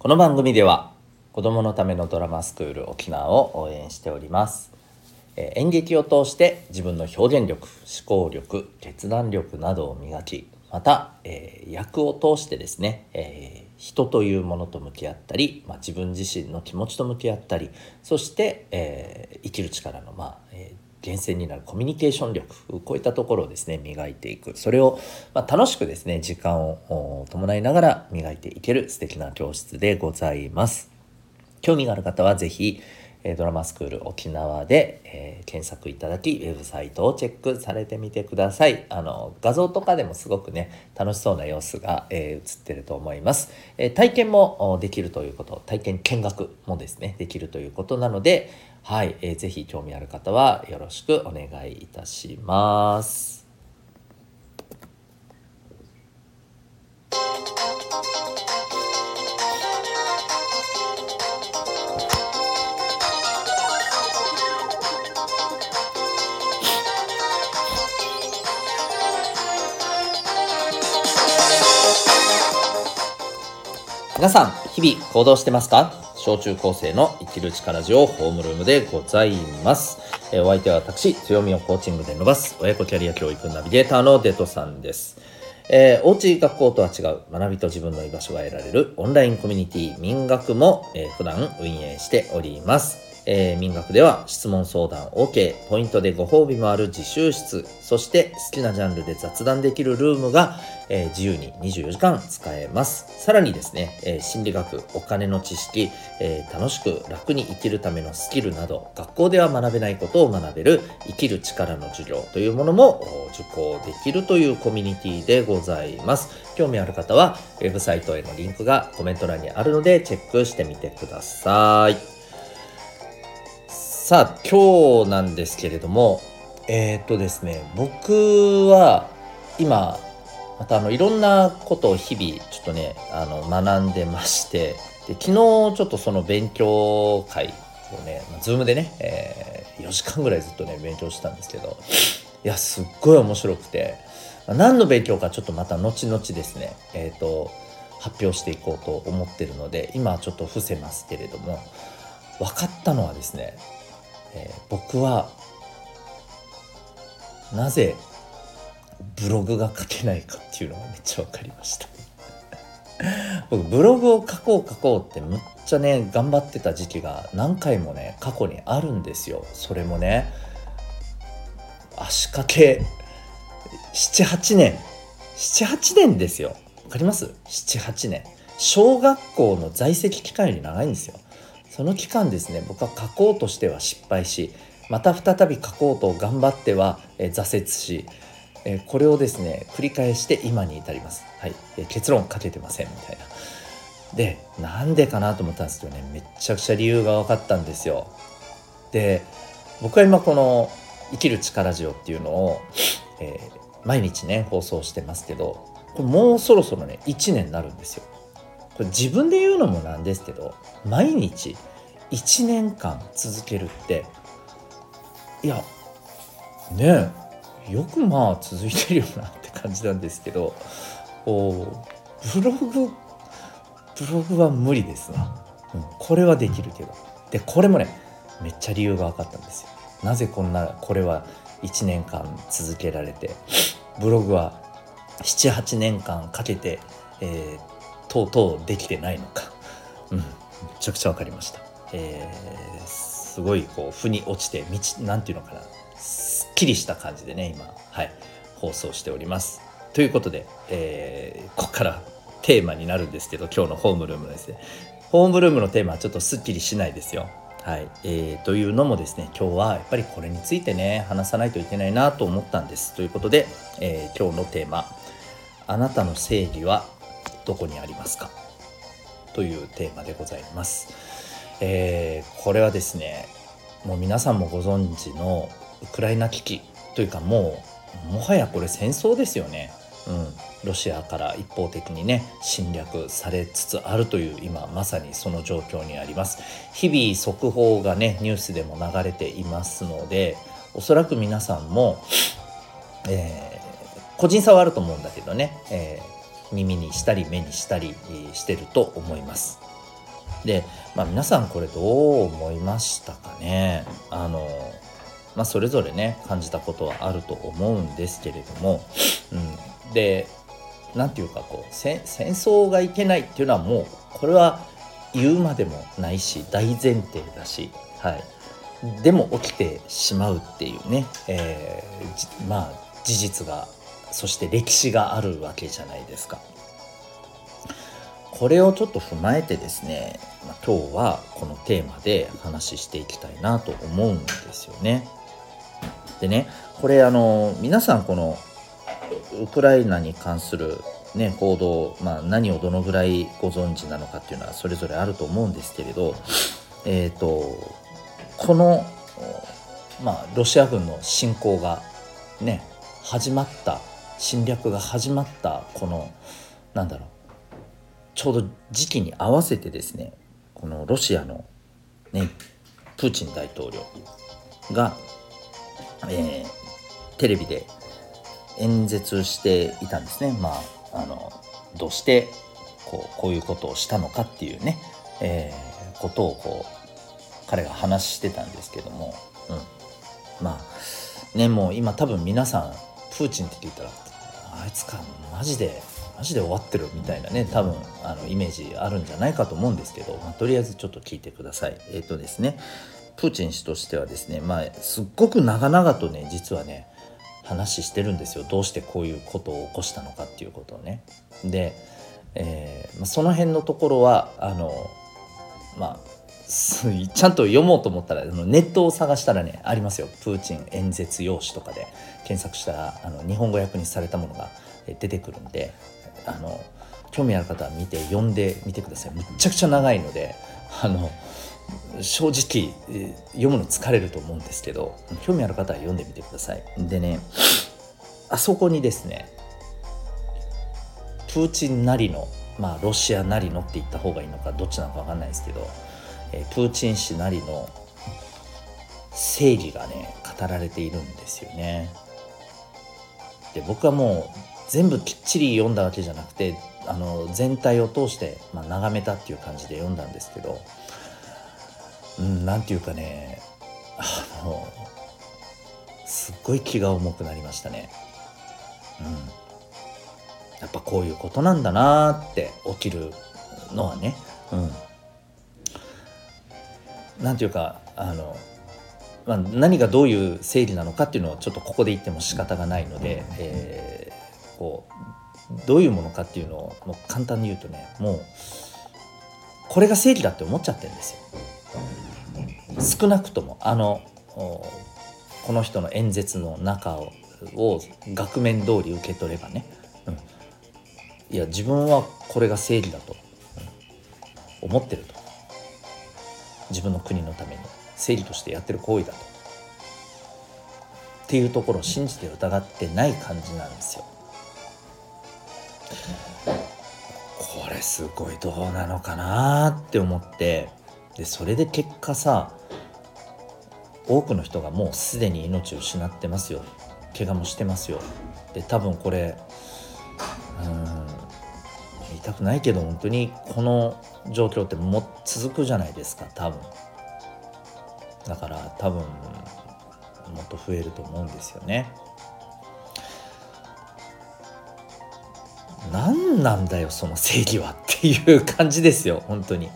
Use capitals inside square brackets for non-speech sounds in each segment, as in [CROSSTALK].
この番組では子供のためのドラマスクール沖縄を応援しております。え演劇を通して自分の表現力思考力決断力などを磨きまた、えー役を通してですね、えー人というものと向き合ったり、まあ、自分自身の気持ちと向き合ったりそして、えー生きる力の、まあえー厳選になるコミュニケーション力こういったところをですね磨いていくそれを、まあ、楽しくですね時間を伴いながら磨いていける素敵な教室でございます。興味がある方は是非、えドラマスクール沖縄で、えー検索いただきウェブサイトをチェックされてみてください。あの画像とかでもすごくね楽しそうな様子が、えー映ってると思います、え体験もできるということ。体験見学もですねできるということなのではい、えーぜひ興味ある方はよろしくお願いいたします。皆さん日々行動してますか？小中高生の生きる力ジオホームルームでございます、えーお相手は私強みをコーチングで伸ばす親子キャリア教育ナビゲーターのデトさんです。えーおうち学校とは違う学びと自分の居場所が得られるオンラインコミュニティ民学も、えー普段運営しております。えー民学では質問相談 OK ポイントでご褒美もある自習室そして好きなジャンルで雑談できるルームが、えー自由に24時間使えます。さらにですね、えー心理学お金の知識、え楽しく楽に生きるためのスキルなど学校では学べないことを学べる生きる力の授業というものも受講できるというコミュニティでございます。興味ある方はウェブサイトへのリンクがコメント欄にあるのでチェックしてみてください。さあ今日なんですけれどもえーっとですね僕は今またあのいろんなことを日々ちょっとねあの学んでましてで昨日ちょっとその勉強会をね、まあ、ズームでね、えー4時間ぐらいずっとね勉強してたんですけどいやすっごい面白くて何の勉強かちょっとまた後々ですねえーっと発表していこうと思ってるので今はちょっと伏せますけれども分かったのはですねえー僕はなぜブログが書けないかっていうのがめっちゃ分かりました。[LAUGHS] 僕ブログを書こう書こうってむっちゃね頑張ってた時期が何回もね過去にあるんですよ。それもね足掛け78年78年ですよ。わかります？78年。小学校の在籍期間より長いんですよ。その期間ですね僕は書こうとしては失敗しまた再び書こうと頑張っては、え挫折し、えこれをですね繰り返して今に至ります、はい。え結論書けてませんみたいな。でなんでかなと思ったんですけどねめちゃくちゃ理由が分かったんですよ。で僕は今この「生きる力ジオ」っていうのを、えー毎日ね放送してますけどこれもうそろそろね1年になるんですよ。自分で言うのもなんですけど毎日1年間続けるっていやねえよくまあ続いてるよなって感じなんですけどこうブログブログは無理ですわ、うん、これはできるけど。でこれもねめっちゃ理由が分かったんですよ。なぜこんなこれは1年間続けられてブログは78年間かけて、えーとうとうできてないのか、うん、めちゃくちゃ分かりました、えーすごいこう腑に落ちて道なんていうのかな。すっきりした感じでね今はい放送しております。ということで、えーここからテーマになるんですけど今日のホームルームですね。ホームルームのテーマはちょっとすっきりしないですよ。はい、えーというのもですね今日はやっぱりこれについてね話さないといけないなと思ったんです。ということで、えー今日のテーマ「あなたの正義はどこにありますか?」というテーマでございます。えーこれはですねもう皆さんもご存知のウクライナ危機というかもうもはやこれ戦争ですよね。うん、ロシアから一方的にね侵略されつつあるという今まさにその状況にあります日々速報がねニュースでも流れていますのでおそらく皆さんも、えー個人差はあると思うんだけどね、えー耳にしたり目にしたりしてると思います。で、まあ、皆さんこれどう思いましたかね？あの、まあ、それぞれね感じたことはあると思うんですけれども、うん、で何て言うかこう戦争がいけないっていうのはもうこれは言うまでもないし大前提だし、はい、でも起きてしまうっていうね、えー、まあ事実がそして歴史があるわけじゃないですか。これをちょっと踏まえてですね、今日はこのテーマで話していきたいなと思うんですよね。でねこれあの皆さんこのウクライナに関するね報道、まあ、何をどのぐらいご存知なのかっていうのはそれぞれあると思うんですけれどえっ、ー、とこのまあロシア軍の侵攻がね始まった侵略が始まったこのなんだろうちょうど時期に合わせてですねこのロシアの、ね、プーチン大統領が、えー、テレビで演説していたんですね。まあ、あのどうしてこうこういうことをしたのかっていうね、えー、ことをこう彼が話してたんですけども、うん、まあねもう今多分皆さんプーチンって言ったらあいつかマジでマジで終わってるみたいなね多分あのイメージあるんじゃないかと思うんですけど、まあ、とりあえずちょっと聞いてください。えっ、ー、とですねプーチン氏としてはですねまあすっごく長々とね実はね話してるんですよ。どうしてこういうことを起こしたのかっていうことをね。で、えー、ま、その辺のところはあのまあちゃんと読もうと思ったらネットを探したらねありますよ。プーチン演説用紙とかで検索したらあの日本語訳にされたものが出てくるんであの興味ある方は見て読んでみてくださいむっちゃくちゃ長いので [LAUGHS] あの正直読むの疲れると思うんですけど興味ある方は読んでみてください。でねあそこにですねプーチンなりのまあロシアなりのって言った方がいいのかどっちなのか分かんないですけど、えプーチン氏なりの正義がね語られているんですよねで僕はもう全部きっちり読んだわけじゃなくてあの全体を通して、まあ、眺めたっていう感じで読んだんですけどうんていうかねあのすっごい気が重くなりましたね。うん、やっぱこういうことなんだなって起きるのはね。うん、なんていうかあのまあ、何がどういう整理なのかっていうのをちょっとここで言っても仕方がないので、えこうどういうものかっていうのをもう簡単に言うとねもうこれが正義だって思っちゃってるんですよ。少なくともあのこの人の演説の中をを額面通り受け取ればね、うん、いや自分はこれが正義だと、うん、思ってると自分の国のために正義としてやってる行為だと。っていうところを信じて疑ってない感じなんですよ。これすごいどうなのかなって思って。でそれで結果さ多くの人がもうすでに命を失ってますよ。怪我もしてますよ。で多分これたくないけど本当にこの状況っても続くじゃないですか多分。だから多分もっと増えると思うんですよね。何なんだよその正義はっていう感じですよ本当に。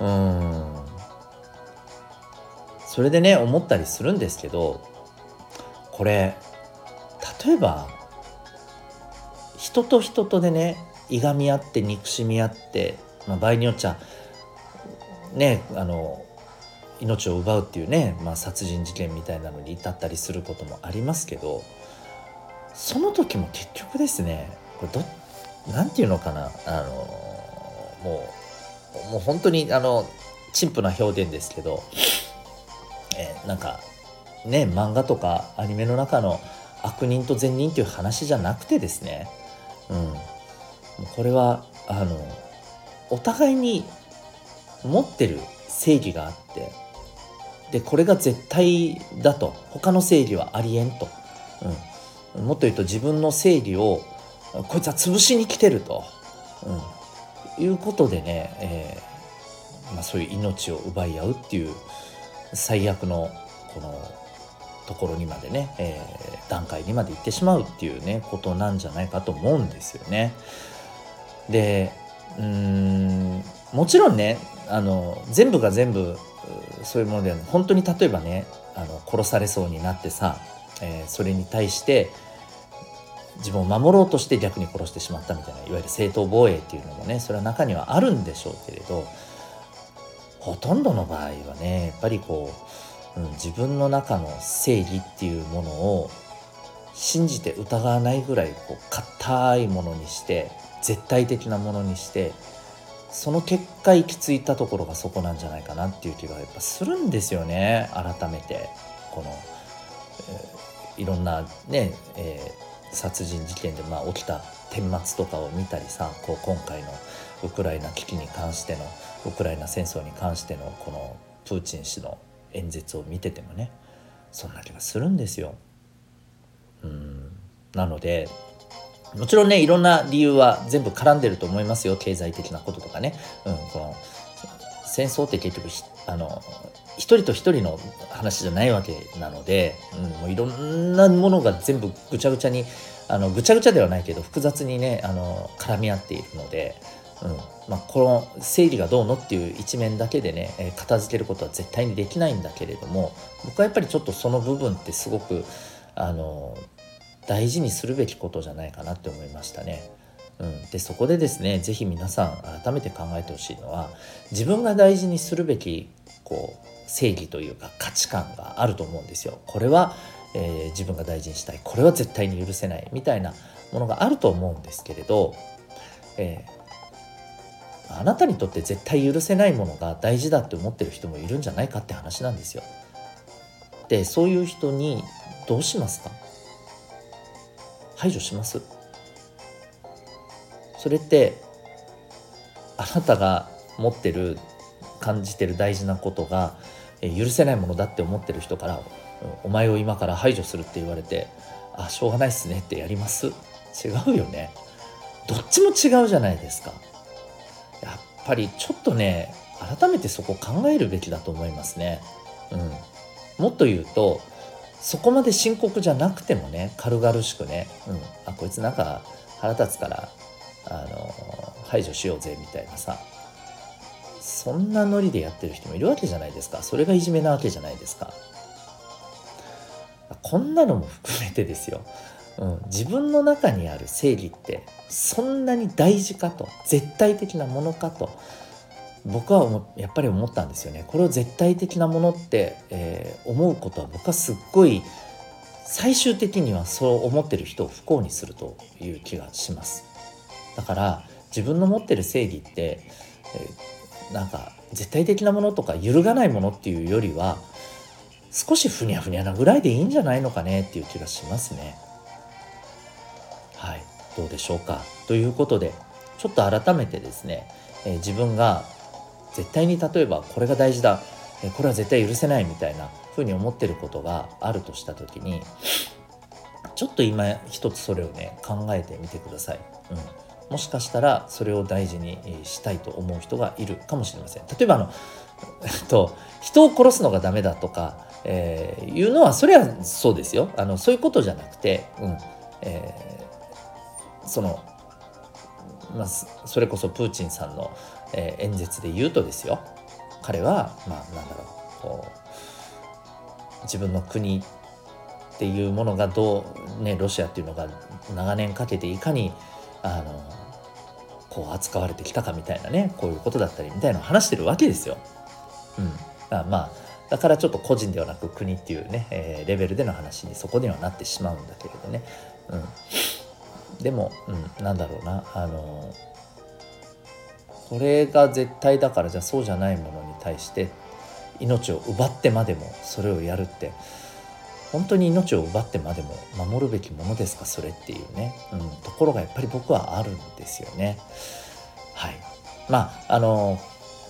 うん。それでね思ったりするんですけどこれ例えば人と人とでねいがみ合って憎しみ合って、まあ、場合によっちゃねあの命を奪うっていうね、まあ、殺人事件みたいなのに至ったりすることもありますけどその時も結局ですねこれどなんていうのかなあのもうもう本当にあの陳腐な表現ですけど、えー、なんかね漫画とかアニメの中の悪人と善人っていう話じゃなくてですね、うん、これはあのお互いに持ってる正義があってでこれが絶対だと他の正義はありえんと、うん、もっと言うと自分の正義をこいつは潰しに来てると、うん、いうことでね、えまあ、そういう命を奪い合うっていう最悪のこのところにまでね、えー、段階にまで行ってしまうっていうねことなんじゃないかと思うんですよね。でうんもちろんねあの全部が全部そういうものではない本当に例えばねあの殺されそうになってさ、えー、それに対して自分を守ろうとして逆に殺してしまったみたいないわゆる正当防衛っていうのもねそれは中にはあるんでしょうけれどほとんどの場合はねやっぱりこう、うん、自分の中の正義っていうものを信じて疑わないぐらいこう硬いものにして絶対的なものにしてその結果行き着いたところがそこなんじゃないかなっていう気がやっぱするんですよね。改めて。この、えー、いろんなね、えー、殺人事件でまあ起きた顛末とかを見たりさこう今回のウクライナ危機に関してのウクライナ戦争に関してのこのプーチン氏の演説を見ててもねそんな気がするんですよ。うん。なのでもちろんねいろんな理由は全部絡んでると思いますよ経済的なこととかね。うん、この戦争って結局あの一人と一人の話じゃないわけなので、うん、もういろんなものが全部ぐちゃぐちゃにあのぐちゃぐちゃではないけど複雑にねあの絡み合っているので、うんまあ、この整理がどうのっていう一面だけでね、え片付けることは絶対にできないんだけれども僕はやっぱりちょっとその部分ってすごくあの大事にするべきことじゃないかなって思いましたね。うん、でそこでですね是非皆さん改めて考えてほしいのは自分が大事にするべきこう正義というか価値観があると思うんですよ。これは、えー、自分が大事にしたいこれは絶対に許せないみたいなものがあると思うんですけれど、えー、あなたにとって絶対許せないものが大事だって思ってる人もいるんじゃないかって話なんですよ。でそういう人にどうしますか？排除します。それってあなたが持ってる感じてる大事なことが許せないものだって思ってる人から「お前を今から排除する」って言われて「あしょうがないっすね」ってやります。違うよね。どっちも違うじゃないですか。やっぱりちょっとね改めてそこ考えるべきだと思いますね。うん。もっと言うとそこまで深刻じゃなくてもね軽々しくね、うん、あこいつなんか腹立つからあの排除しようぜみたいなさそんなノリでやってる人もいるわけじゃないですか。それがいじめなわけじゃないですか。こんなのも含めてですよ、うん、自分の中にある正義ってそんなに大事かと絶対的なものかと僕はやっぱり思ったんですよね。これを絶対的なものって、えー、思うことは僕はすっごい最終的にはそう思ってる人を不幸にするという気がします。だから自分の持ってる正義って、えー、なんか絶対的なものとか揺るがないものっていうよりは少しふにゃふにゃなぐらいでいいんじゃないのかねっていう気がしますね。はい。どうでしょうか。ということでちょっと改めてですね、えー、自分が絶対に例えばこれが大事だこれは絶対許せないみたいな風に思ってることがあるとした時にちょっと今一つそれをね考えてみてください。うんもしかしたらそれを大事にしたいと思う人がいるかもしれません。例えばあの、[LAUGHS] えっと、人を殺すのがダメだとか、えー、いうのはそれはそうですよあのそういうことじゃなくて、うんえー、その、まあ、それこそプーチンさんのえー、演説で言うとですよ彼はまあなんだろうこう自分の国っていうものがどうねロシアっていうのが長年かけていかにあのこう扱われてきたかみたいなねこういうことだったりみたいなのを話してるわけですよ。うん、だまあだからちょっと個人ではなく国っていうね、えー、レベルでの話にそこにはなってしまうんだけれどね。うん、でも、うん、なんだろうなあのこれが絶対だからじゃあそうじゃないものに対して命を奪ってまでもそれをやるって。本当に命を奪ってまでも守るべきものですか？それっていうね、うん、ところがやっぱり僕はあるんですよね。はい、まああの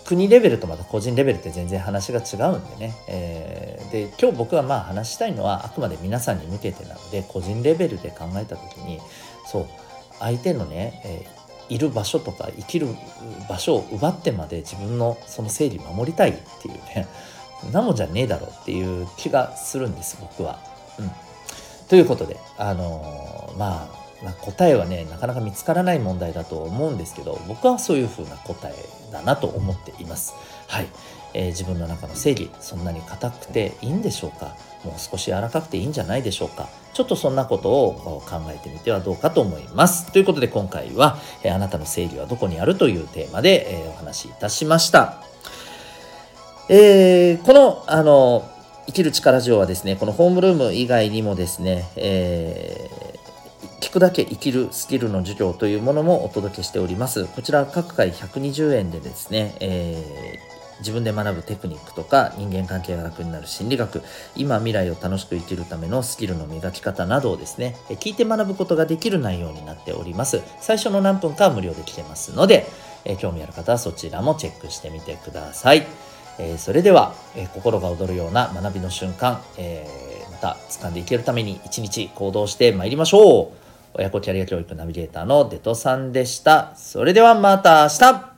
国レベルとまた個人レベルって全然話が違うんでね、えー、で今日僕がまあ話したいのはあくまで皆さんに向けてなので個人レベルで考えた時にそう相手のね、えいる場所とか生きる場所を奪ってまで自分のその整理守りたいっていうねなもじゃねえだろうっていう気がするんです僕は。うん、ということであのー、まあ、答えはねなかなか見つからない問題だと思うんですけど僕はそういうふうな答えだなと思っています。はい、えー、自分の中の正義そんなに硬くていいんでしょうか？もう少し柔らかくていいんじゃないでしょうかちょっとそんなことを考えてみてはどうかと思います。ということで今回は、え、あなたの正義はどこにあるというテーマで、え、お話しいたしました。えー、この、あの、生きる力ジオはですね、このホームルーム以外にもですね、えー、聞くだけ生きるスキルの授業というものもお届けしております。こちら各回120円でですね、えー自分で学ぶテクニックとか人間関係が楽になる心理学。今未来を楽しく生きるためのスキルの磨き方などをですね聞いて学ぶことができる内容になっております。最初の何分かは無料で聞けますので興味ある方はそちらもチェックしてみてください。え、それでは、え、心が躍るような学びの瞬間、え、また掴んでいけるために一日行動してまいりましょう。親子キャリア教育ナビゲーターのデトさんでした。それではまた明日。